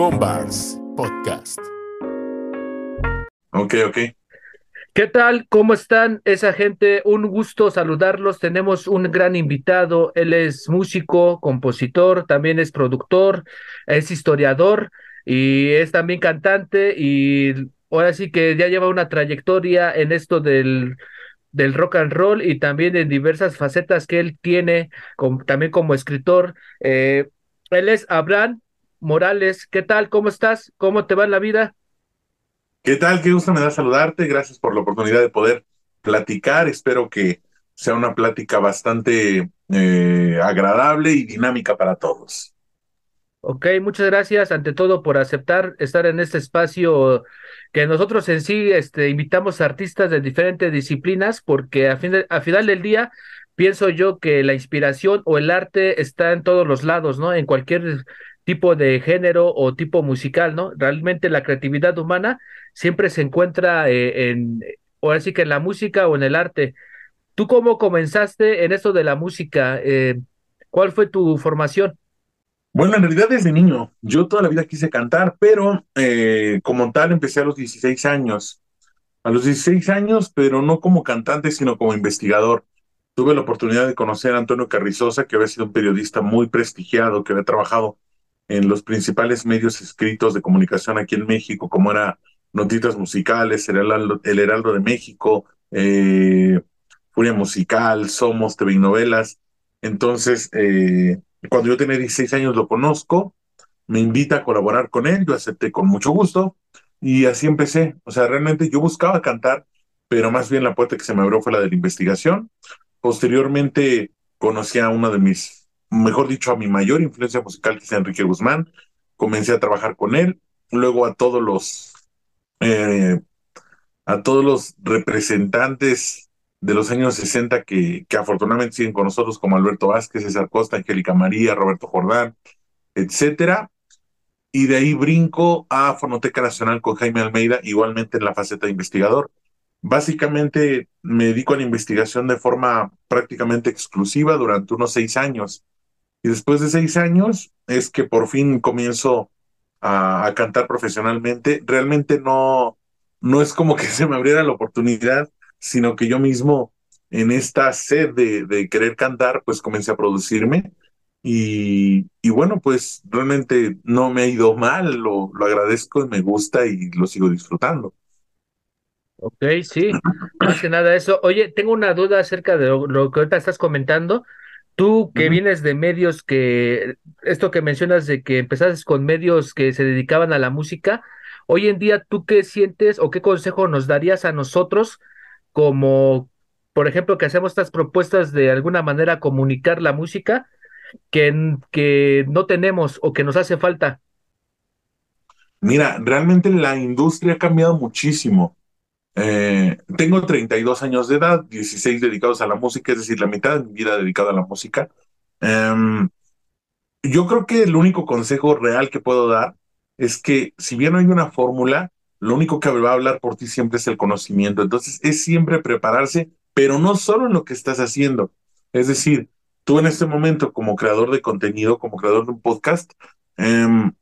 Combars Podcast. Ok, ok. ¿Qué tal? ¿Cómo están esa gente? Un gusto saludarlos. Tenemos un gran invitado. Él es músico, compositor, también es productor, es historiador y es también cantante y ahora sí que ya lleva una trayectoria en esto del, del rock and roll y también en diversas facetas que él tiene, también como escritor. Eh, él es Abraham Morales. ¿Qué tal? ¿Cómo estás? ¿Cómo te va en la vida? ¿Qué tal? Qué gusto me da saludarte. Gracias por la oportunidad de poder platicar. Espero que sea una plática bastante eh, agradable y dinámica para todos. Ok, muchas gracias ante todo por aceptar estar en este espacio que nosotros en sí este, invitamos a artistas de diferentes disciplinas porque a, fin a final del día pienso yo que la inspiración o el arte está en todos los lados, ¿no? En cualquier tipo de género o tipo musical, ¿no? Realmente la creatividad humana siempre se encuentra eh, en, o así que en la música o en el arte. ¿Tú cómo comenzaste en esto de la música? Eh, ¿Cuál fue tu formación? Bueno, en realidad desde niño, yo toda la vida quise cantar, pero eh, como tal empecé a los 16 años. A los 16 años, pero no como cantante, sino como investigador. Tuve la oportunidad de conocer a Antonio Carrizosa, que había sido un periodista muy prestigiado, que había trabajado en los principales medios escritos de comunicación aquí en México, como era Notitas Musicales, El Heraldo, el Heraldo de México, eh, Furia Musical, Somos, TV y Novelas. Entonces, eh, cuando yo tenía 16 años lo conozco, me invita a colaborar con él, yo acepté con mucho gusto y así empecé. O sea, realmente yo buscaba cantar, pero más bien la puerta que se me abrió fue la de la investigación. Posteriormente conocí a una de mis, mejor dicho, a mi mayor influencia musical, que es Enrique Guzmán. Comencé a trabajar con él, luego a todos los, eh, a todos los representantes de los años 60 que, que afortunadamente siguen con nosotros, como Alberto Vázquez, César Costa, Angélica María, Roberto Jordán, etcétera. Y de ahí brinco a Fonoteca Nacional con Jaime Almeida, igualmente en la faceta de investigador. Básicamente me dedico a la investigación de forma prácticamente exclusiva durante unos seis años. Y después de seis años es que por fin comienzo a, a cantar profesionalmente. Realmente no, no es como que se me abriera la oportunidad sino que yo mismo en esta sed de, querer cantar, pues comencé a producirme y, y, bueno, pues realmente no me ha ido mal, lo, lo agradezco y me gusta y lo sigo disfrutando. Ok, sí, más que nada eso. Oye, tengo una duda acerca de lo, que ahorita estás comentando. Tú que vienes de medios que, esto que mencionas de que empezaste con medios que se dedicaban a la música, hoy en día, ¿tú qué sientes o qué consejo nos darías a nosotros como, por ejemplo, que hacemos estas propuestas de alguna manera comunicar la música que, que no tenemos o que nos hace falta? Mira, realmente la industria ha cambiado muchísimo. Eh, tengo 32 años de edad, 16 dedicados a la música, es decir, la mitad de mi vida dedicada a la música. Em, yo creo que el único consejo real que puedo dar es que si bien no hay una fórmula, lo único que va a hablar por ti siempre es el conocimiento. Entonces es siempre prepararse, pero no solo en lo que estás haciendo. Es decir, tú en este momento como creador de contenido, como creador de un podcast, em,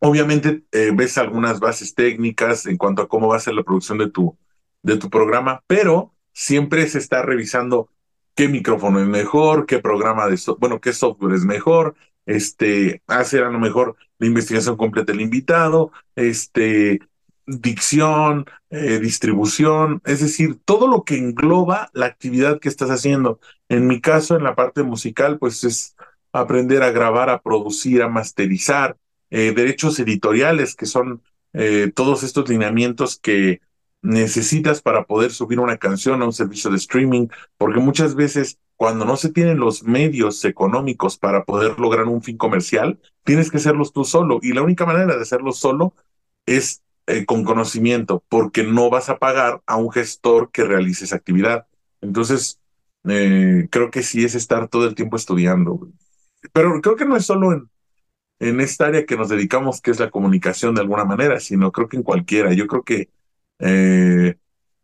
obviamente eh, ves algunas bases técnicas en cuanto a cómo va a ser la producción de tu, de tu programa, pero siempre se está revisando qué micrófono es mejor, qué programa de bueno, qué software es mejor, este, hacer a lo mejor la investigación completa del invitado, este, dicción, eh, distribución, es decir, todo lo que engloba la actividad que estás haciendo. En mi caso, en la parte musical, pues es aprender a grabar, a producir, a masterizar, eh, derechos editoriales, que son eh, todos estos lineamientos que necesitas para poder subir una canción a un servicio de streaming, porque muchas veces cuando no se tienen los medios económicos para poder lograr un fin comercial, tienes que hacerlos tú solo. Y la única manera de hacerlo solo es eh, con conocimiento, porque no vas a pagar a un gestor que realice esa actividad. Entonces, creo que sí es estar todo el tiempo estudiando. Pero creo que no es solo en, en esta área que nos dedicamos, que es la comunicación de alguna manera, sino creo que en cualquiera. Yo creo que eh,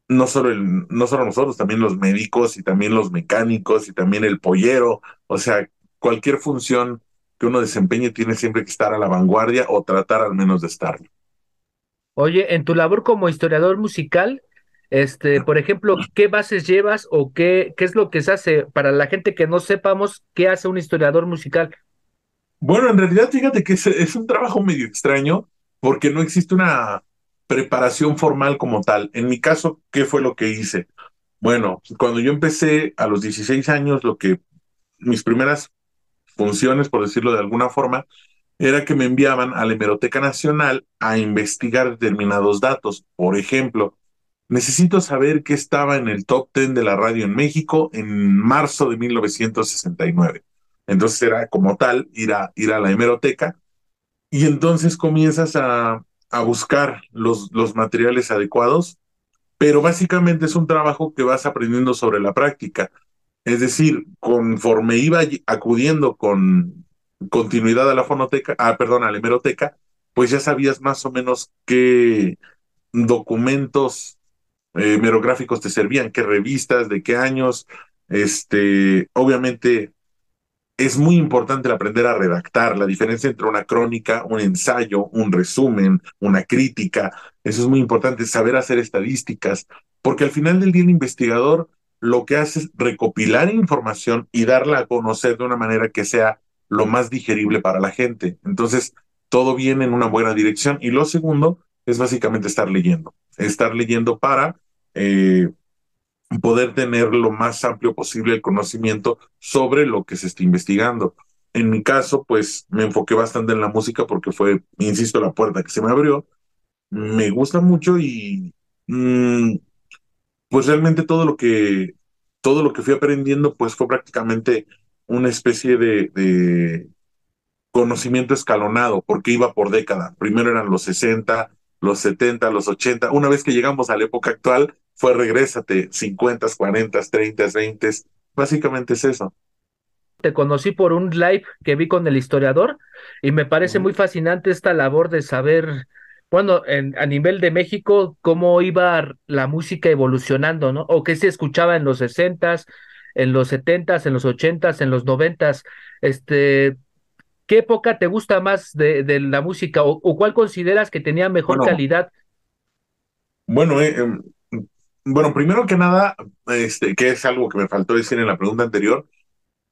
no, solo el, no solo nosotros, también los médicos y también los mecánicos y también el pollero, o sea, cualquier función que uno desempeñe tiene siempre que estar a la vanguardia o tratar al menos de estarlo. Oye, en tu labor como historiador musical, este, por ejemplo, ¿qué bases llevas o qué, qué es lo que se hace para la gente que no sepamos qué hace un historiador musical? Bueno, en realidad, fíjate que es, un trabajo medio extraño porque no existe una preparación formal como tal. En mi caso, ¿qué fue lo que hice? Bueno, cuando yo empecé a los 16 años, lo que mis primeras funciones, por decirlo de alguna forma, era que me enviaban a la Hemeroteca Nacional a investigar determinados datos. Por ejemplo, necesito saber qué estaba en el top 10 de la radio en México en marzo de 1969. Entonces era como tal ir a, ir a la hemeroteca y entonces comienzas a, a buscar los, los materiales adecuados, pero básicamente es un trabajo que vas aprendiendo sobre la práctica. Es decir, conforme iba acudiendo con continuidad a la fonoteca, ah, perdón, a la hemeroteca, pues ya sabías más o menos qué documentos eh, hemerográficos te servían, qué revistas, de qué años. Este, obviamente es muy importante aprender a redactar, la diferencia entre una crónica, un ensayo, un resumen, una crítica. Eso es muy importante, saber hacer estadísticas, porque al final del día el investigador lo que hace es recopilar información y darla a conocer de una manera que sea lo más digerible para la gente. Entonces, todo viene en una buena dirección. Y lo segundo es básicamente estar leyendo, estar leyendo para eh, poder tener lo más amplio posible el conocimiento sobre lo que se está investigando. En mi caso, pues me enfoqué bastante en la música porque fue, insisto, la puerta que se me abrió. Me gusta mucho y mm, pues realmente todo lo que todo lo que fui aprendiendo pues fue prácticamente una especie de, de conocimiento escalonado porque iba por década. Primero eran los 60, los 70, los 80. Una vez que llegamos a la época actual, fue regrésate, 50, 40, 30, 20. Básicamente es eso. Te conocí por un live que vi con el historiador y me parece muy fascinante esta labor de saber, bueno, en, a nivel de México, cómo iba la música evolucionando, ¿no? O qué se escuchaba en los 60 en los 70 en los 80 en los 90 Este, ¿Qué época te gusta más de, de la música o, o, cuál consideras que tenía mejor bueno, calidad? Bueno, eh, bueno, primero que nada, este, que es algo que me faltó decir en la pregunta anterior,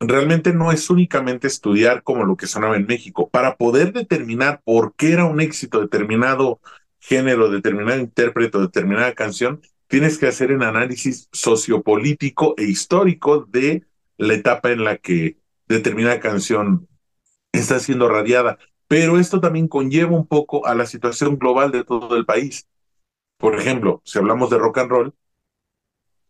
realmente no es únicamente estudiar como lo que sonaba en México. Para poder determinar por qué era un éxito determinado género, determinado intérprete, determinada canción, tienes que hacer un análisis sociopolítico e histórico de la etapa en la que determinada canción está siendo radiada. Pero esto también conlleva un poco a la situación global de todo el país. Por ejemplo, si hablamos de rock and roll,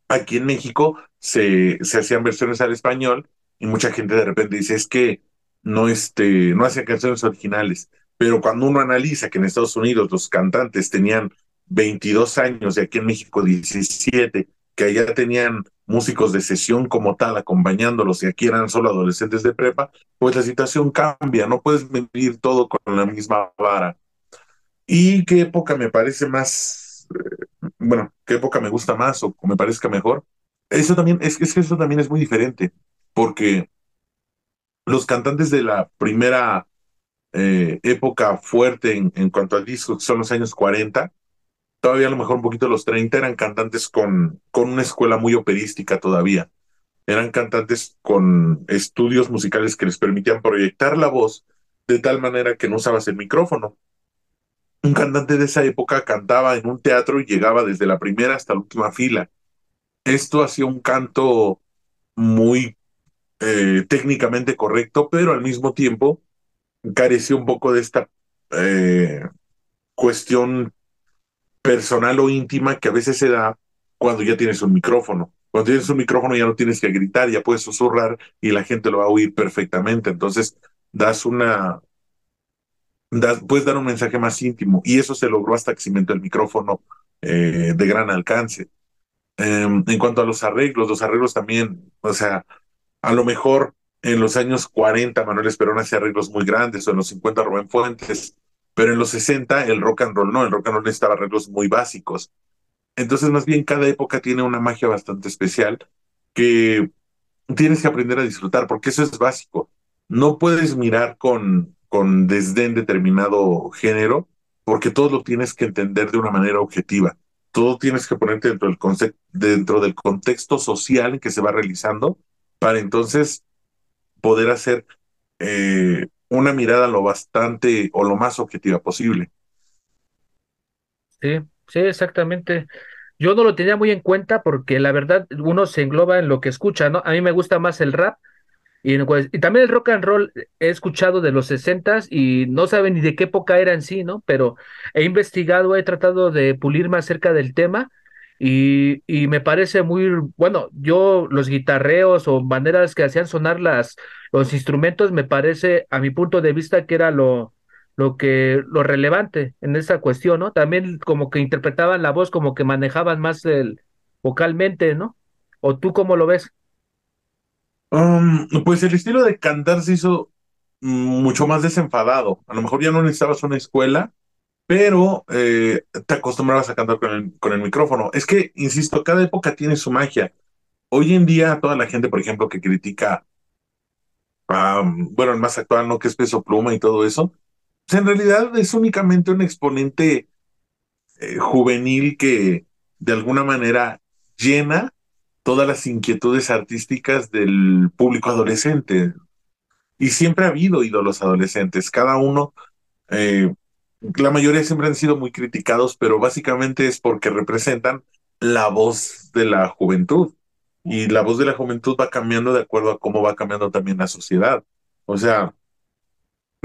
aquí en México se, se hacían versiones al español y mucha gente de repente dice, es que no, este, no hacían canciones originales. Pero cuando uno analiza que en Estados Unidos los cantantes tenían 22 años y aquí en México 17, que allá tenían músicos de sesión como tal acompañándolos y aquí eran solo adolescentes de prepa, pues la situación cambia, no puedes medir todo con la misma vara. ¿Y qué época me parece más, eh, bueno, qué época me gusta más o me parezca mejor? Eso también, es, que eso también es muy diferente, porque los cantantes de la primera eh, época fuerte en, en cuanto al disco, que son los años 40, todavía a lo mejor un poquito los 30, eran cantantes con, con una escuela muy operística todavía. Eran cantantes con estudios musicales que les permitían proyectar la voz de tal manera que no usabas el micrófono. Un cantante de esa época cantaba en un teatro y llegaba desde la primera hasta la última fila. Esto hacía un canto muy eh, técnicamente correcto, pero al mismo tiempo carecía un poco de esta eh, cuestión personal o íntima que a veces se da cuando ya tienes un micrófono. Cuando tienes un micrófono ya no tienes que gritar, ya puedes susurrar y la gente lo va a oír perfectamente. Entonces, das una, puedes dar un mensaje más íntimo y eso se logró hasta que se inventó el micrófono eh, de gran alcance. Eh, en cuanto a los arreglos, los arreglos también, o sea, a lo mejor en los años 40 Manuel Esperón hacía arreglos muy grandes o en los 50 Rubén Fuentes pero en los 60 el rock and roll no, el rock and roll necesitaba arreglos muy básicos. Entonces, más bien, cada época tiene una magia bastante especial que tienes que aprender a disfrutar, porque eso es básico. no puedes mirar con, con desdén determinado género, porque todo lo tienes que entender de una manera objetiva. Todo tienes que ponerte dentro del, concepto, dentro del contexto social en que se va realizando para entonces poder hacer eh, una mirada lo bastante o lo más objetiva posible. Sí, sí, exactamente. Yo no lo tenía muy en cuenta porque la verdad uno se engloba en lo que escucha, ¿no? A mí me gusta más el rap y, también el rock and roll he escuchado de los sesentas y no saben ni de qué época era en sí, ¿no? Pero he investigado, he tratado de pulirme acerca del tema y, y me parece muy, bueno, yo los guitarreos o maneras que hacían sonar las, los instrumentos me parece, a mi punto de vista, que era lo, lo que, lo relevante en esa cuestión, ¿no? También como que interpretaban la voz, como que manejaban más el vocalmente, ¿no? ¿O tú cómo lo ves? Um, pues el estilo de cantar se hizo mucho más desenfadado. A lo mejor ya no necesitabas una escuela, pero eh, te acostumbrabas a cantar con el, con el micrófono. Es que, insisto, cada época tiene su magia. Hoy en día, toda la gente, por ejemplo, que critica, bueno, el más actual, ¿no? Que es peso pluma y todo eso, pues en realidad es únicamente un exponente eh, juvenil que de alguna manera llena todas las inquietudes artísticas del público adolescente. Y siempre ha habido ídolos adolescentes, cada uno, eh, la mayoría siempre han sido muy criticados, pero básicamente es porque representan la voz de la juventud. Y la voz de la juventud va cambiando de acuerdo a cómo va cambiando también la sociedad. O sea,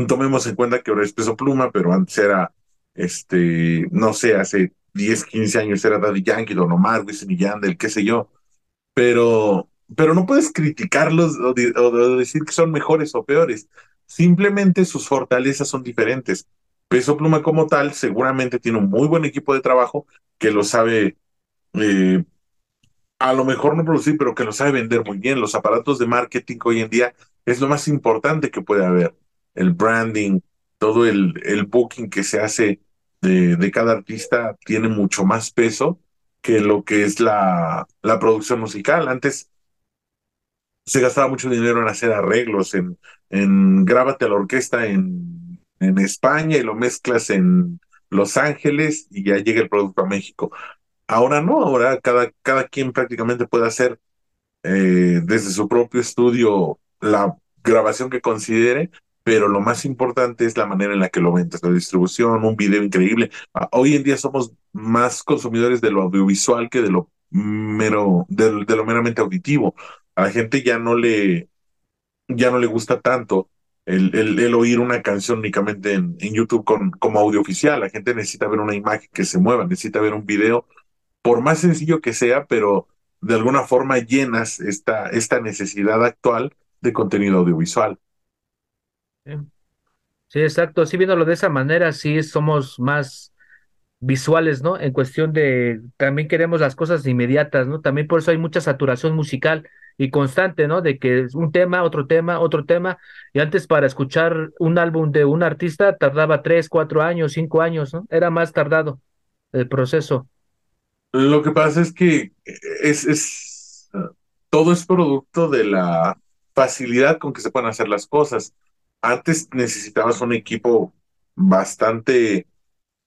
tomemos en cuenta que ahora es peso pluma, pero antes era, este, no sé, hace 10, 15 años era Daddy Yankee, Don Omar, Wisin y Yandel, qué sé yo pero, pero no puedes criticarlos o, decir que son mejores o peores. Simplemente sus fortalezas son diferentes. Peso Pluma como tal seguramente tiene un muy buen equipo de trabajo que lo sabe, eh, a lo mejor no producir, pero que lo sabe vender muy bien. Los aparatos de marketing hoy en día es lo más importante que puede haber. El branding, todo el, el booking que se hace de, de cada artista tiene mucho más peso que lo que es la, la producción musical. Antes se gastaba mucho dinero en hacer arreglos, en, en grábate a la orquesta en, en España y lo mezclas en Los Ángeles y ya llega el producto a México. Ahora no, ahora cada, cada quien prácticamente puede hacer eh, desde su propio estudio la grabación que considere, pero lo más importante es la manera en la que lo vendes, la distribución, un video increíble. Ah, hoy en día somos más consumidores de lo audiovisual que de lo mero, de, lo meramente auditivo. A la gente ya no le, ya no le gusta tanto el, el, oír una canción únicamente en, en YouTube con, como audio oficial. La gente necesita ver una imagen que se mueva, necesita ver un video, por más sencillo que sea, pero de alguna forma llenas esta, esta necesidad actual de contenido audiovisual. Sí, exacto. Sí, viéndolo de esa manera, sí somos más visuales, ¿no? En cuestión de, también queremos las cosas inmediatas, ¿no? También por eso hay mucha saturación musical y constante, ¿no? De que es un tema, otro tema, otro tema. Y antes para escuchar un álbum de un artista tardaba tres, cuatro años, cinco años, ¿no? Era más tardado el proceso. Lo que pasa es que es, es todo es producto de la facilidad con que se pueden hacer las cosas antes necesitabas un equipo bastante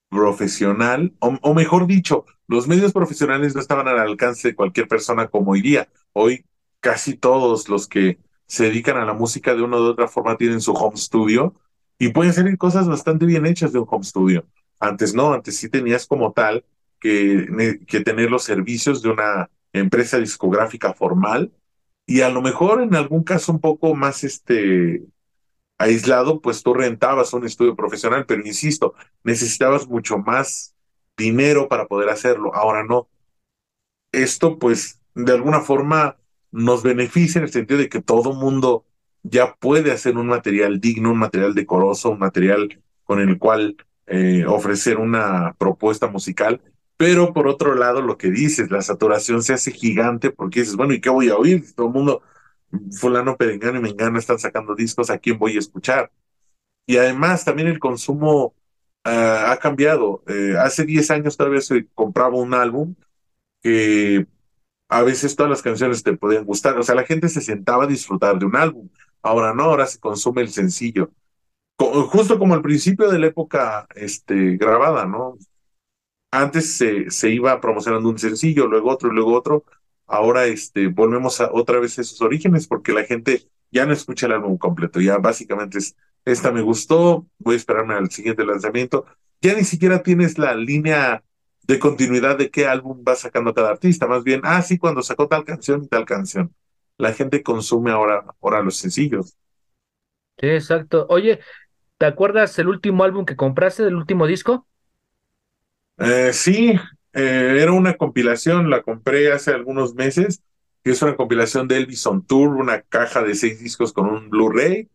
profesional, o, mejor dicho, los medios profesionales no estaban al alcance de cualquier persona como hoy día. Hoy casi todos los que se dedican a la música de una u otra forma tienen su home studio y pueden salir cosas bastante bien hechas de un home studio. Antes no, antes sí tenías como tal que, que tener los servicios de una empresa discográfica formal y a lo mejor en algún caso un poco más este aislado, pues tú rentabas un estudio profesional, pero insisto, necesitabas mucho más dinero para poder hacerlo. Ahora no. Esto, pues, de alguna forma nos beneficia en el sentido de que todo mundo ya puede hacer un material digno, un material decoroso, un material con el cual eh, ofrecer una propuesta musical. Pero por otro lado, lo que dices, la saturación se hace gigante porque dices, bueno, ¿y qué voy a oír? Todo el mundo fulano, perengano y mengano están sacando discos, ¿a quién voy a escuchar? Y además también el consumo ah, ha cambiado. Eh, hace 10 años todavía se compraba un álbum que a veces todas las canciones te podían gustar. O sea, la gente se sentaba a disfrutar de un álbum. ahora no, ahora se consume el sencillo. justo como al principio de la época este, grabada, ¿no? Antes se, se iba promocionando un sencillo, luego otro luego otro. Ahora este, volvemos a, otra vez a esos orígenes porque la gente ya no escucha el álbum completo, ya básicamente es, esta me gustó, voy a esperarme al siguiente lanzamiento. Ya ni siquiera tienes la línea de continuidad de qué álbum va sacando cada artista, más bien, ah, sí, cuando sacó tal canción y tal canción. La gente consume ahora, ahora los sencillos. Sí, exacto. Oye, ¿te acuerdas el último álbum que compraste, del último disco? Eh, sí, eh, era una compilación, la compré hace algunos meses, que es una compilación de Elvis on Tour, una caja de seis discos con un Blu-ray,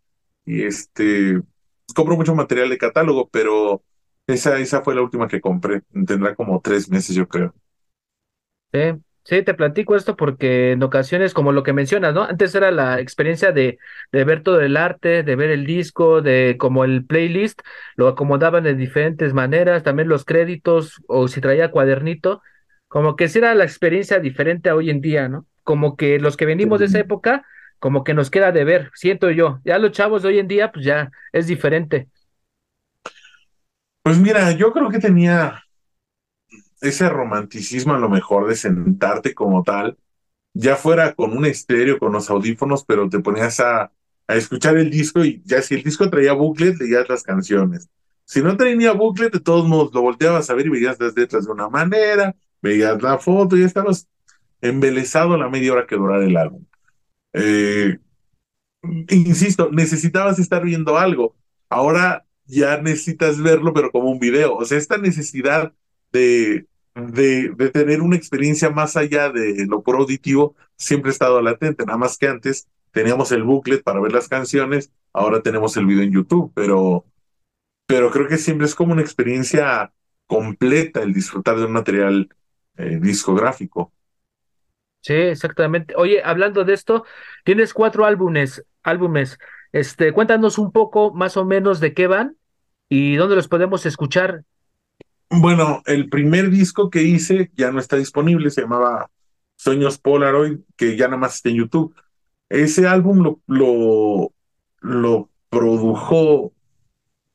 y este, compro mucho material de catálogo, pero esa, esa fue la última que compré. Tendrá como tres meses, yo creo. Sí, sí, te platico esto porque en ocasiones, como lo que mencionas, ¿no? Antes era la experiencia de, de ver todo el arte, de ver el disco, de como el playlist, lo acomodaban de diferentes maneras, también los créditos, o si traía cuadernito, como que sí era la experiencia diferente a hoy en día, ¿no? Como que los que venimos de esa época, como que nos queda de ver, siento yo. Ya los chavos de hoy en día, pues ya es diferente. Pues mira, yo creo que tenía ese romanticismo a lo mejor de sentarte como tal, ya fuera con un estéreo, con los audífonos, pero te ponías a, a escuchar el disco y ya si el disco traía booklet, leías las canciones. Si no tenía booklet, de todos modos lo volteabas a ver y veías las letras de una manera, veías la foto y estabas embelesado la media hora que durara el álbum. Eh, insisto, necesitabas estar viendo algo. Ahora ya necesitas verlo, pero como un video. O sea, esta necesidad de, de, tener una experiencia más allá de lo puro auditivo siempre ha estado latente. Nada más que antes teníamos el booklet para ver las canciones, ahora tenemos el video en YouTube, pero, pero creo que siempre es como una experiencia completa el disfrutar de un material eh, discográfico. Sí, exactamente. Oye, hablando de esto, tienes cuatro álbumes, álbumes. Este, cuéntanos un poco más o menos de qué van y dónde los podemos escuchar. Bueno, el primer disco que hice ya no está disponible, se llamaba Sueños Polaroid, que ya nada más está en YouTube. Ese álbum lo, lo, produjo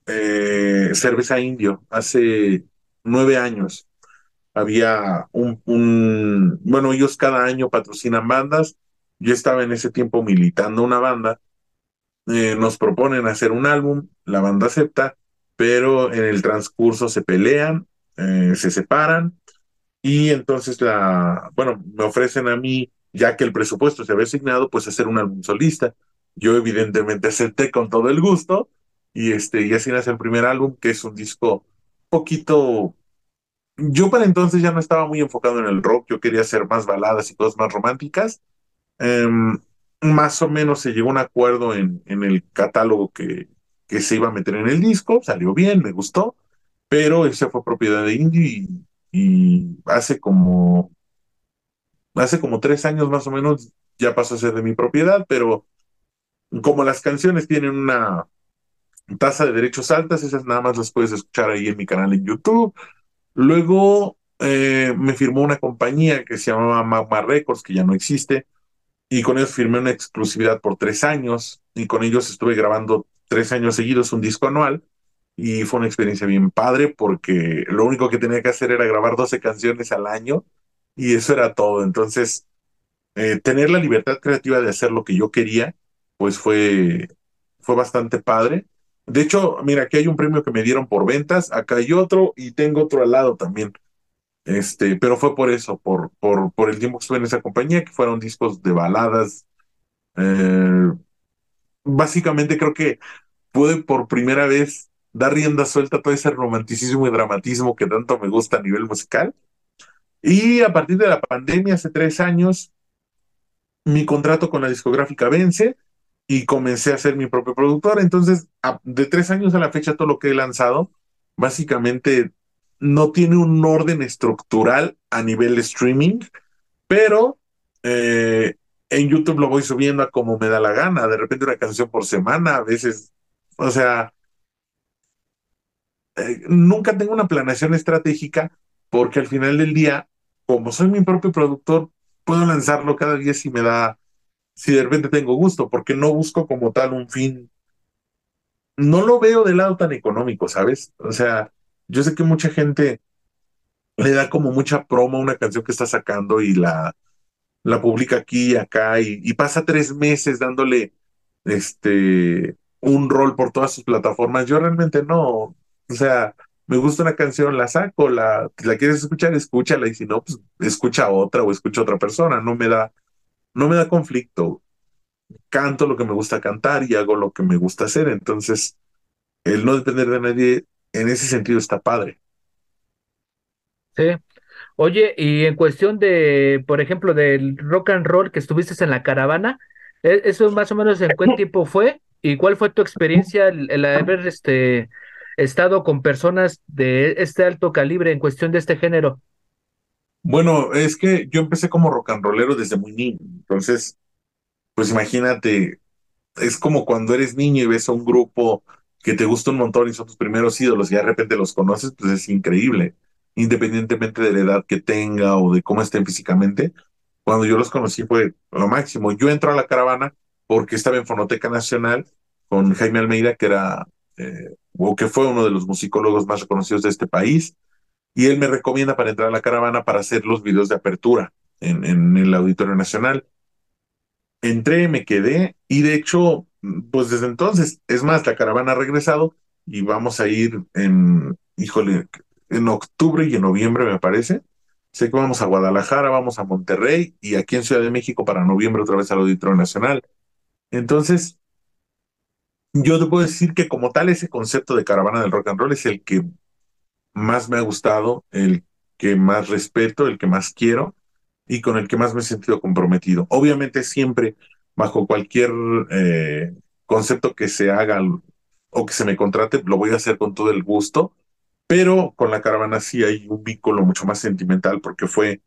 eh, Cerveza Indio hace nueve años. Había un, un, bueno, ellos cada año patrocinan bandas. Yo estaba en ese tiempo militando una banda eh, nos proponen hacer un álbum, la banda acepta, pero en el transcurso se pelean, eh, se separan y entonces la, bueno, me ofrecen a mí, ya que el presupuesto se había asignado, pues hacer un álbum solista. Yo evidentemente acepté con todo el gusto y este, y así nace el primer álbum, que es un disco poquito yo para entonces ya no estaba muy enfocado en el rock, yo quería hacer más baladas y cosas más románticas. Em, más o menos se llegó a un acuerdo en, en el catálogo que, que se iba a meter en el disco, salió bien, me gustó, pero esa fue propiedad de Indie y, hace como hace como tres años más o menos ya pasó a ser de mi propiedad, pero como las canciones tienen una tasa de derechos altas, esas nada más las puedes escuchar ahí en mi canal en YouTube. Luego eh, me firmó una compañía que se llamaba Magma Records, que ya no existe, y con ellos firmé una exclusividad por tres años y con ellos estuve grabando tres años seguidos un disco anual y fue una experiencia bien padre porque lo único que tenía que hacer era grabar 12 canciones al año y eso era todo. Entonces, eh, tener la libertad creativa de hacer lo que yo quería, pues fue, fue bastante padre. De hecho, mira, aquí hay un premio que me dieron por ventas, acá hay otro y tengo otro al lado también. Este, pero fue por eso, por, por, por el tiempo que estuve en esa compañía, que fueron discos de baladas. Eh, básicamente creo que pude por primera vez dar rienda suelta a todo ese romanticismo y dramatismo que tanto me gusta a nivel musical. Y a partir de la pandemia, hace tres años, mi contrato con la discográfica vence y comencé a ser mi propio productor. Entonces, de tres años a la fecha, todo lo que he lanzado, básicamente no tiene un orden estructural a nivel streaming, pero eh, en YouTube lo voy subiendo a como me da la gana, de repente una canción por semana, a veces, o sea, eh, nunca tengo una planeación estratégica porque al final del día, como soy mi propio productor, puedo lanzarlo cada día si me da si de repente tengo gusto, porque no busco como tal un fin. No lo veo del lado tan económico, ¿sabes? O sea, yo sé que mucha gente le da como mucha promo a una canción que está sacando y la, la publica aquí y acá y, pasa tres meses dándole este un rol por todas sus plataformas. Yo realmente no. O sea, me gusta una canción, la saco, la, la quieres escuchar, escúchala, y si no, pues escucha otra o escucha otra persona. No me da, no me da conflicto. Canto lo que me gusta cantar y hago lo que me gusta hacer. Entonces, el no depender de nadie en ese sentido está padre. Sí. Oye, y en cuestión de, por ejemplo, del rock and roll que estuviste en la caravana, ¿e- ¿eso más o menos en cuánto tiempo fue? ¿Y cuál fue tu experiencia el, el haber este estado con personas de este alto calibre en cuestión de este género? Bueno, es que yo empecé como rock and rollero desde muy niño. Entonces, pues imagínate, es como cuando eres niño y ves a un grupo que te gusta un montón y son tus primeros ídolos y de repente los conoces, pues es increíble, independientemente de la edad que tenga o de cómo estén físicamente. Cuando yo los conocí fue lo máximo. Yo entro a la caravana porque estaba en Fonoteca Nacional con Jaime Almeida, que era, eh, o que fue uno de los musicólogos más reconocidos de este país, y él me recomienda para entrar a la caravana para hacer los videos de apertura en, en el Auditorio Nacional entré, me quedé y de hecho, pues desde entonces, es más, la caravana ha regresado y vamos a ir en, híjole, en octubre y en noviembre me parece. Sé que vamos a Guadalajara, vamos a Monterrey y aquí en Ciudad de México para noviembre otra vez al Auditorio Nacional. Entonces, yo te puedo decir que como tal ese concepto de caravana del rock and roll es el que más me ha gustado, el que más respeto, el que más quiero y con el que más me he sentido comprometido. Obviamente siempre bajo cualquier eh, concepto que se haga o que se me contrate, lo voy a hacer con todo el gusto, pero con la caravana sí hay un vínculo mucho más sentimental porque fue,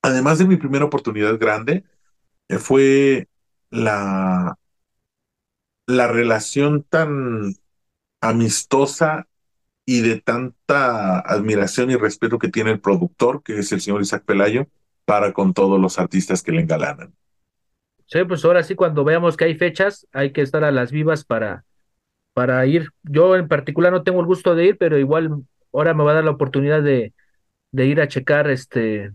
además de mi primera oportunidad grande, eh, fue la, la relación tan amistosa y de tanta admiración y respeto que tiene el productor, que es el señor Isaac Pelayo, para con todos los artistas que le engalanan. Sí, pues ahora sí, cuando veamos que hay fechas, hay que estar a las vivas para, para ir. Yo en particular no tengo el gusto de ir, pero igual ahora me va a dar la oportunidad de, ir a checar este,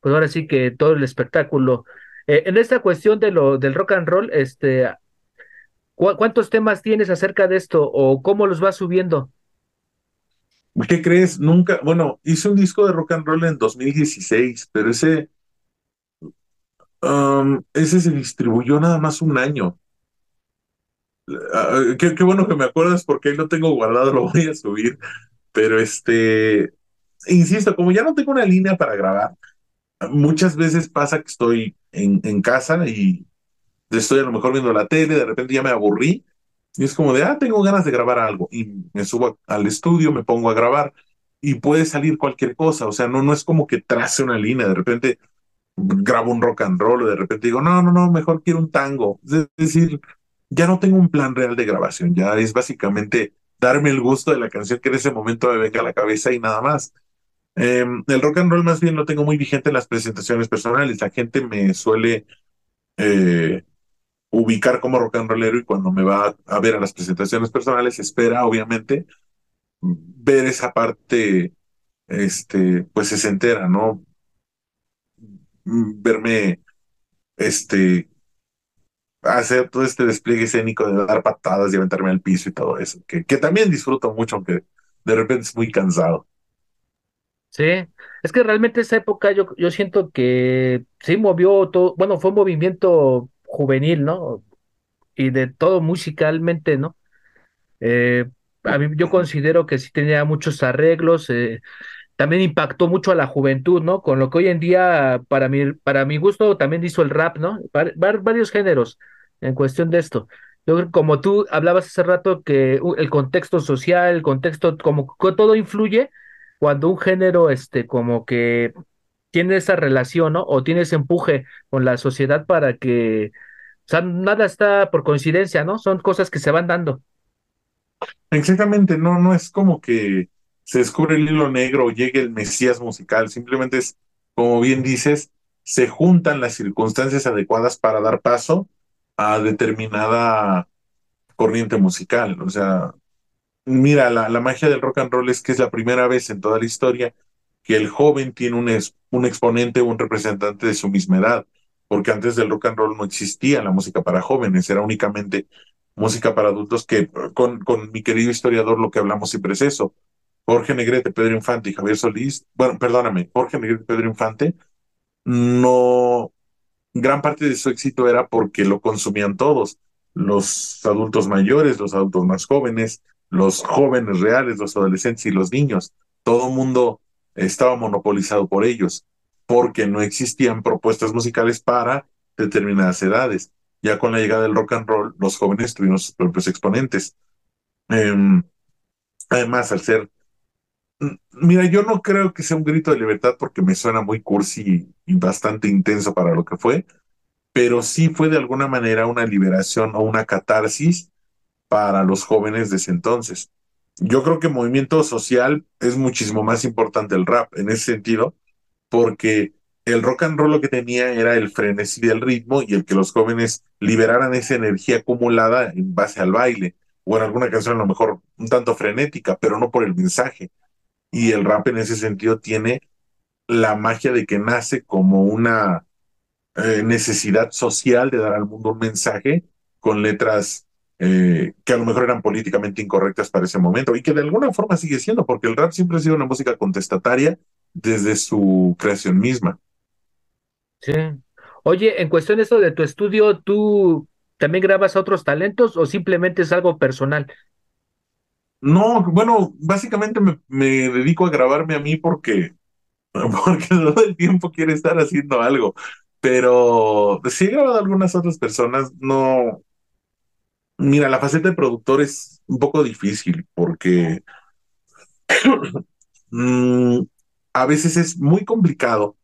pues ahora sí que todo el espectáculo. Eh, en esta cuestión de lo del rock and roll, este, ¿cu- ¿cuántos temas tienes acerca de esto o cómo los vas subiendo? ¿Qué crees? Nunca, bueno, hice un disco de rock and roll en 2016, pero ese, um, ese se distribuyó nada más un año. Ah, qué, qué bueno que me acuerdas porque ahí lo tengo guardado, lo voy a subir. Pero este, insisto, como ya no tengo una línea para grabar, muchas veces pasa que estoy en, en casa y estoy a lo mejor viendo la tele, de repente ya me aburrí y es como de, ah, tengo ganas de grabar algo y me subo al estudio, me pongo a grabar y puede salir cualquier cosa, o sea, no, no es como que trace una línea, de repente grabo un rock and roll, o de repente digo, no, no, no, mejor quiero un tango. Es decir, ya no tengo un plan real de grabación, ya es básicamente darme el gusto de la canción que en ese momento me venga a la cabeza y nada más. Eh, el rock and roll más bien lo tengo muy vigente en las presentaciones personales. La gente me suele eh, ubicar como rock and rollero y cuando me va a ver a las presentaciones personales espera, obviamente, ver esa parte, este, pues se entera, ¿no? Verme, este, hacer todo este despliegue escénico de dar patadas y aventarme al piso y todo eso, que, que también disfruto mucho, aunque de repente es muy cansado. Sí, es que realmente esa época yo, yo siento que sí movió todo, bueno, fue un movimiento juvenil, ¿no? Y de todo musicalmente, ¿no? Eh, a mí yo considero que sí tenía muchos arreglos, eh, también impactó mucho a la juventud, ¿no? Con lo que hoy en día, para mi, para mi gusto, también hizo el rap, ¿no? Var- var- varios géneros en cuestión de esto. Yo creo que como tú hablabas hace rato, que el contexto social, el contexto, como todo influye cuando un género, este, como que tiene esa relación, ¿no? O tiene ese empuje con la sociedad para que, o sea, nada está por coincidencia, ¿no? Son cosas que se van dando. Exactamente, no, no es como que se descubre el hilo negro o llegue el mesías musical, simplemente es, como bien dices, se juntan las circunstancias adecuadas para dar paso a determinada corriente musical. O sea, mira, la, la magia del rock and roll es que es la primera vez en toda la historia que el joven tiene un, un exponente o un representante de su misma edad, porque antes del rock and roll no existía la música para jóvenes, era únicamente música para adultos que con, con mi querido historiador lo que hablamos siempre es eso. Jorge Negrete, Pedro Infante y Javier Solís, bueno, perdóname, Jorge Negrete Pedro Infante, no, gran parte de su éxito era porque lo consumían todos, los adultos mayores, los adultos más jóvenes, los jóvenes reales, los adolescentes y los niños. Todo el mundo estaba monopolizado por ellos, porque no existían propuestas musicales para determinadas edades. Ya con la llegada del rock and roll, los jóvenes tuvieron sus propios exponentes. Em, además, al ser... Mira, yo no creo que sea un grito de libertad porque me suena muy cursi y bastante intenso para lo que fue, pero sí fue de alguna manera una liberación o una catarsis para los jóvenes de ese entonces yo creo que movimiento social es muchísimo más importante el rap en ese sentido, porque el rock and roll lo que tenía era el frenesí del ritmo y el que los jóvenes liberaran esa energía acumulada en base al baile, o en alguna canción a lo mejor un tanto frenética, pero no por el mensaje. Y el rap en ese sentido tiene la magia de que nace como una eh, necesidad social de dar al mundo un mensaje con letras eh, que a lo mejor eran políticamente incorrectas para ese momento y que de alguna forma sigue siendo, porque el rap siempre ha sido una música contestataria desde su creación misma. Sí. Oye, en cuestión de esto de tu estudio, ¿tú también grabas a otros talentos o simplemente es algo personal? No, bueno, básicamente me, me dedico a grabarme a mí porque, porque todo el tiempo quiere estar haciendo algo. Pero sí he grabado a algunas otras personas, no, Mira, la faceta de productor es un poco difícil porque mm, a veces es muy complicado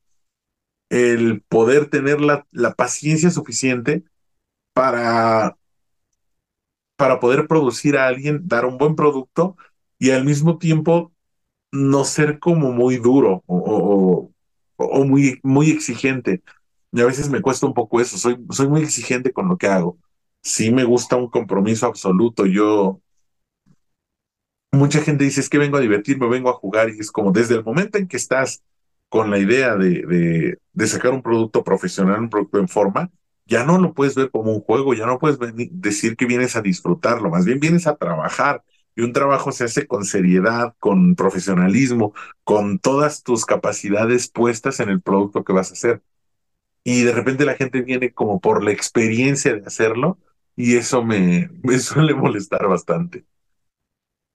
el poder tener la, la paciencia suficiente para, para poder producir a alguien, dar un buen producto y al mismo tiempo no ser como muy duro o, o, muy, muy exigente. Y a veces me cuesta un poco eso, soy, soy muy exigente con lo que hago sí me gusta un compromiso absoluto. Yo, mucha gente dice, es que vengo a divertirme, vengo a jugar, y es como desde el momento en que estás con la idea de, de, sacar un producto profesional, un producto en forma, ya no lo puedes ver como un juego, ya no puedes decir que vienes a disfrutarlo, más bien vienes a trabajar. Y un trabajo se hace con seriedad, con profesionalismo, con todas tus capacidades puestas en el producto que vas a hacer. Y de repente la gente viene como por la experiencia de hacerlo y eso me, suele molestar bastante.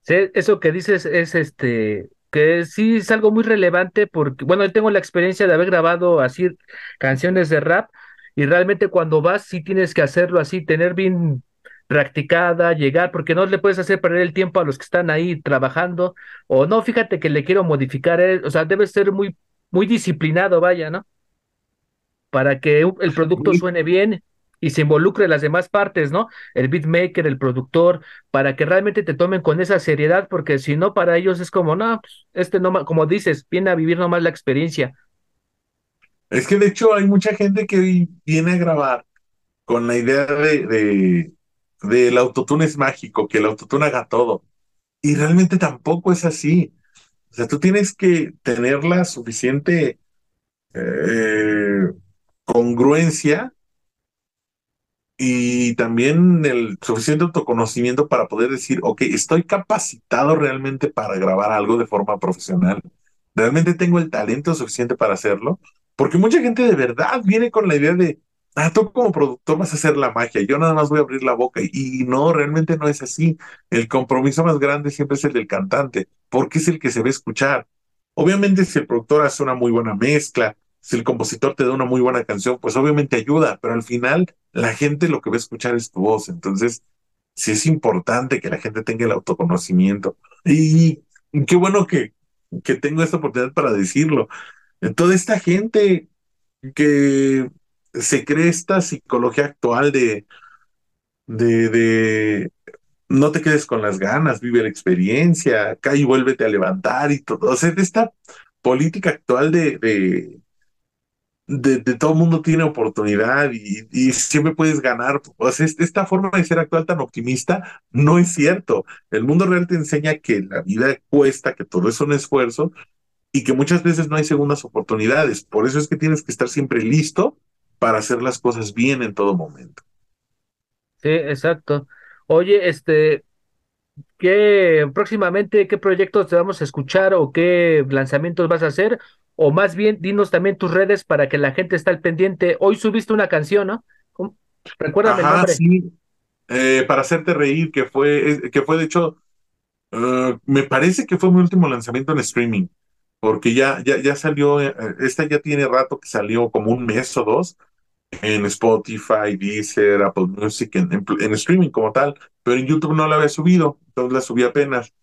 Sí, eso que dices es este que sí es algo muy relevante porque, bueno, yo tengo la experiencia de haber grabado así canciones de rap y realmente cuando vas sí tienes que hacerlo así, tener bien practicada, llegar, porque no le puedes hacer perder el tiempo a los que están ahí trabajando, o no, fíjate que le quiero modificar, eh, o sea, debes ser muy, muy disciplinado, vaya, ¿no? Para que el producto suene bien y se involucre las demás partes, ¿no? El beatmaker, el productor, para que realmente te tomen con esa seriedad, porque si no, para ellos es como, no, pues, este no, como dices, viene a vivir nomás la experiencia. Es que de hecho hay mucha gente que viene a grabar con la idea de, de, el autotune es mágico, que el autotune haga todo. Y realmente tampoco es así. O sea, tú tienes que tener la suficiente eh, congruencia y también el suficiente autoconocimiento para poder decir, ok, estoy capacitado realmente para grabar algo de forma profesional. Realmente tengo el talento suficiente para hacerlo. Porque mucha gente de verdad viene con la idea de, ah, tú como productor vas a hacer la magia, yo nada más voy a abrir la boca. Y no, realmente no es así. El compromiso más grande siempre es el del cantante, porque es el que se ve escuchar. Obviamente si el productor hace una muy buena mezcla, si el compositor te da una muy buena canción, pues obviamente ayuda, pero al final la gente lo que va a escuchar es tu voz. Entonces, sí es importante que la gente tenga el autoconocimiento. Y qué bueno que, que tengo esta oportunidad para decirlo. Toda esta gente que se cree esta psicología actual de, de, no te quedes con las ganas, vive la experiencia, cae y vuélvete a levantar y todo. O sea, esta política actual de, de de, mundo tiene oportunidad y, y, siempre puedes ganar. O sea, esta forma de ser actual tan optimista no es cierto. El mundo real te enseña que la vida cuesta, que todo es un esfuerzo y que muchas veces no hay segundas oportunidades. Por eso es que tienes que estar siempre listo para hacer las cosas bien en todo momento. Sí, exacto. Oye, este, ¿qué próximamente qué proyectos te vamos a escuchar o qué lanzamientos vas a hacer? O más bien, dinos también tus redes para que la gente esté al pendiente. Hoy subiste una canción, ¿no? Recuérdame el nombre. Sí. Eh, para hacerte reír, que fue, que fue de hecho, uh, me parece que fue mi último lanzamiento en streaming, porque ya, ya, ya salió, eh, esta ya tiene rato que salió como un mes o dos, en Spotify, Deezer, Apple Music, en, streaming como tal, pero en YouTube no la había subido, entonces la subí apenas.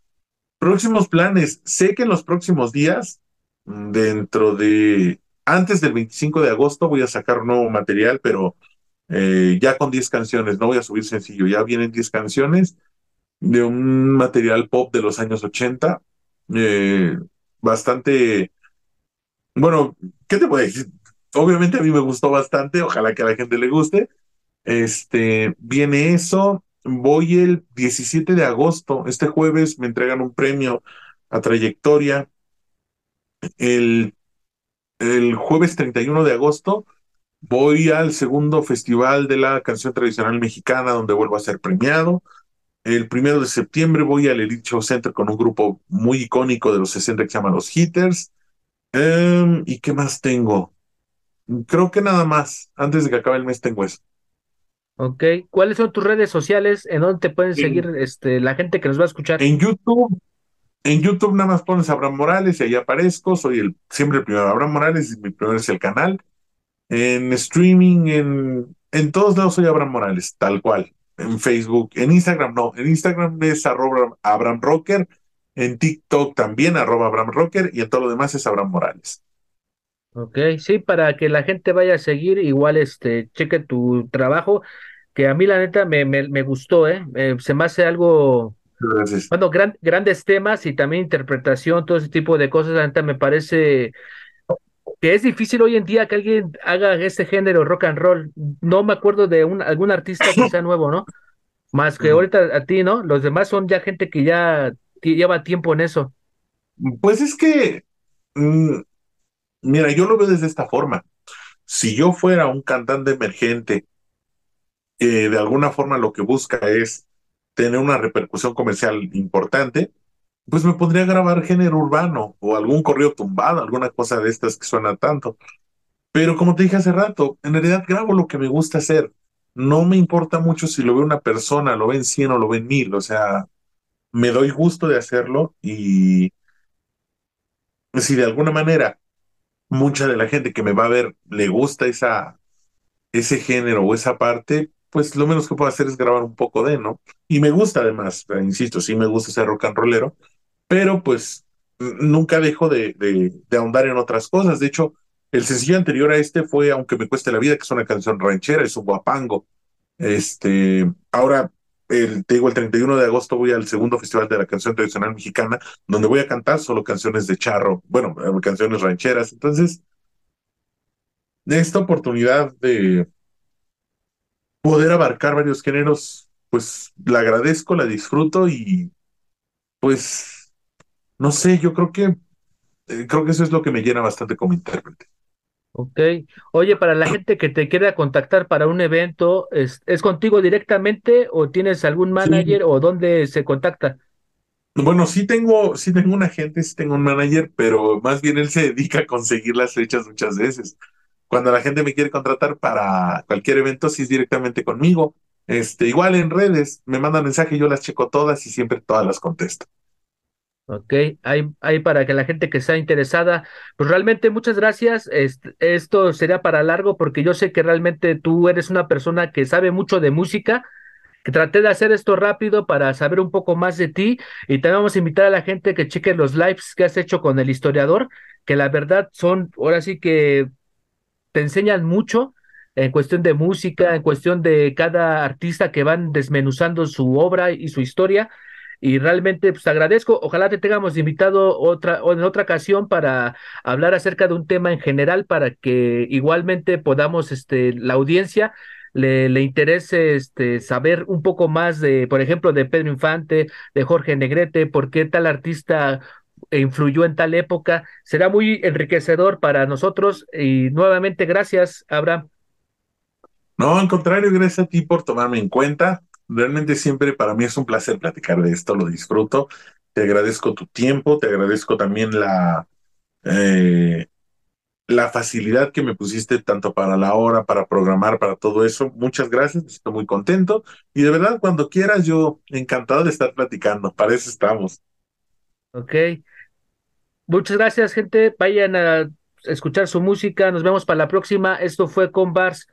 Próximos planes, sé que en los próximos días, mm, dentro de, antes del 25 de agosto voy a sacar nuevo material, pero eh, ya con 10 canciones, no voy a subir sencillo, ya vienen 10 canciones de un material pop de los años 80, eh, bastante, bueno, ¿qué te a decir? obviamente a mí me gustó bastante, ojalá que a la gente le guste. Este, viene eso, voy el 17 de agosto, este jueves me entregan un premio a trayectoria. El, el jueves 31 de agosto voy al segundo festival de la canción tradicional mexicana donde vuelvo a ser premiado. El primero de septiembre voy al Elite Show Center con un grupo muy icónico de los 60 que se llama Los Hitters. Em, ¿Y qué más tengo? Creo que nada más. Antes de que acabe el mes tengo eso. Ok. ¿Cuáles son tus redes sociales? ¿En dónde te pueden seguir este, la gente que nos va a escuchar? En YouTube. En YouTube nada más pones Abraham Morales y ahí aparezco. Soy el siempre el primero Abraham Morales y mi primero es el canal. En streaming, en, en todos lados soy Abraham Morales, tal cual. En Facebook, en Instagram no. En Instagram es arroba Abraham Rocker. En TikTok también, arroba Abraham Rocker. Y en todo lo demás es Abraham Morales. Ok, sí, para que la gente vaya a seguir, igual este, cheque tu trabajo, que a mí la neta me, me, me gustó, ¿eh? se me hace algo, Gracias. bueno, gran, grandes temas y también interpretación, todo ese tipo de cosas, la neta me parece que es difícil hoy en día que alguien haga este género rock and roll. No me acuerdo de un, algún artista que sea nuevo, ¿no? Más que ahorita a ti, ¿no? Los demás son ya gente que ya lleva tiempo en eso. Pues es que mm, Mira, yo lo veo desde esta forma. Si yo fuera un cantante emergente, eh, de alguna forma lo que busca es tener una repercusión comercial importante, pues me pondría a grabar género urbano o algún corrido tumbado, alguna cosa de estas que suena tanto. Pero como te dije hace rato, en realidad grabo lo que me gusta hacer. No me importa mucho si lo ve una persona, lo ven 100 o lo ven mil. O sea, me doy gusto de hacerlo y si de alguna manera mucha de la gente que me va a ver le gusta esa, ese género o esa parte, pues lo menos que puedo hacer es grabar un poco de, ¿no? Y me gusta además, insisto, sí me gusta ser rock and rollero, pero pues nunca dejo de, de, de, ahondar en otras cosas. De hecho, el sencillo anterior a este fue Aunque me cueste la vida, que es una canción ranchera, es un guapango. Este, ahora te digo, el 31 de agosto voy al segundo Festival de la Canción Tradicional Mexicana, donde voy a cantar solo canciones de charro, bueno, eh, canciones rancheras. Entonces, esta oportunidad de poder abarcar varios géneros, pues la agradezco, la disfruto y pues, no sé, yo creo que, eh, creo que eso es lo que me llena bastante como intérprete. Ok. Oye, para la gente que te quiera contactar para un evento, ¿es, es contigo directamente o tienes algún manager Sí. o dónde se contacta? Bueno, sí tengo, sí tengo un agente, sí tengo un manager, pero más bien él se dedica a conseguir las fechas muchas veces. Cuando la gente me quiere contratar para cualquier evento, sí es directamente conmigo. Este, igual en redes, me mandan mensaje, yo las checo todas y siempre todas las contesto. Ok, ahí, ahí para que la gente que sea interesada, pues realmente muchas gracias. Est- esto sería para largo porque yo sé que realmente tú eres una persona que sabe mucho de música, que traté de hacer esto rápido para saber un poco más de ti y también vamos a invitar a la gente que cheque los lives que has hecho con el historiador, que la verdad son, ahora sí que te enseñan mucho en cuestión de música, en cuestión de cada artista que van desmenuzando su obra y su historia. Y realmente pues agradezco. Ojalá te tengamos invitado otra o en otra ocasión para hablar acerca de un tema en general para que igualmente podamos este la audiencia le, le interese este saber un poco más de, por ejemplo, de Pedro Infante, de Jorge Negrete, por qué tal artista influyó en tal época. Será muy enriquecedor para nosotros y nuevamente gracias, Abraham. No, al contrario, gracias a ti por tomarme en cuenta. Realmente siempre para mí es un placer platicar de esto, lo disfruto. Te agradezco tu tiempo, te agradezco también la, eh, la facilidad que me pusiste tanto para la hora, para programar, para todo eso. Muchas gracias, estoy muy contento. Y de verdad, cuando quieras, yo encantado de estar platicando. Para eso estamos. Ok. Muchas gracias, gente. Vayan a escuchar su música. Nos vemos para la próxima. Esto fue con Bars.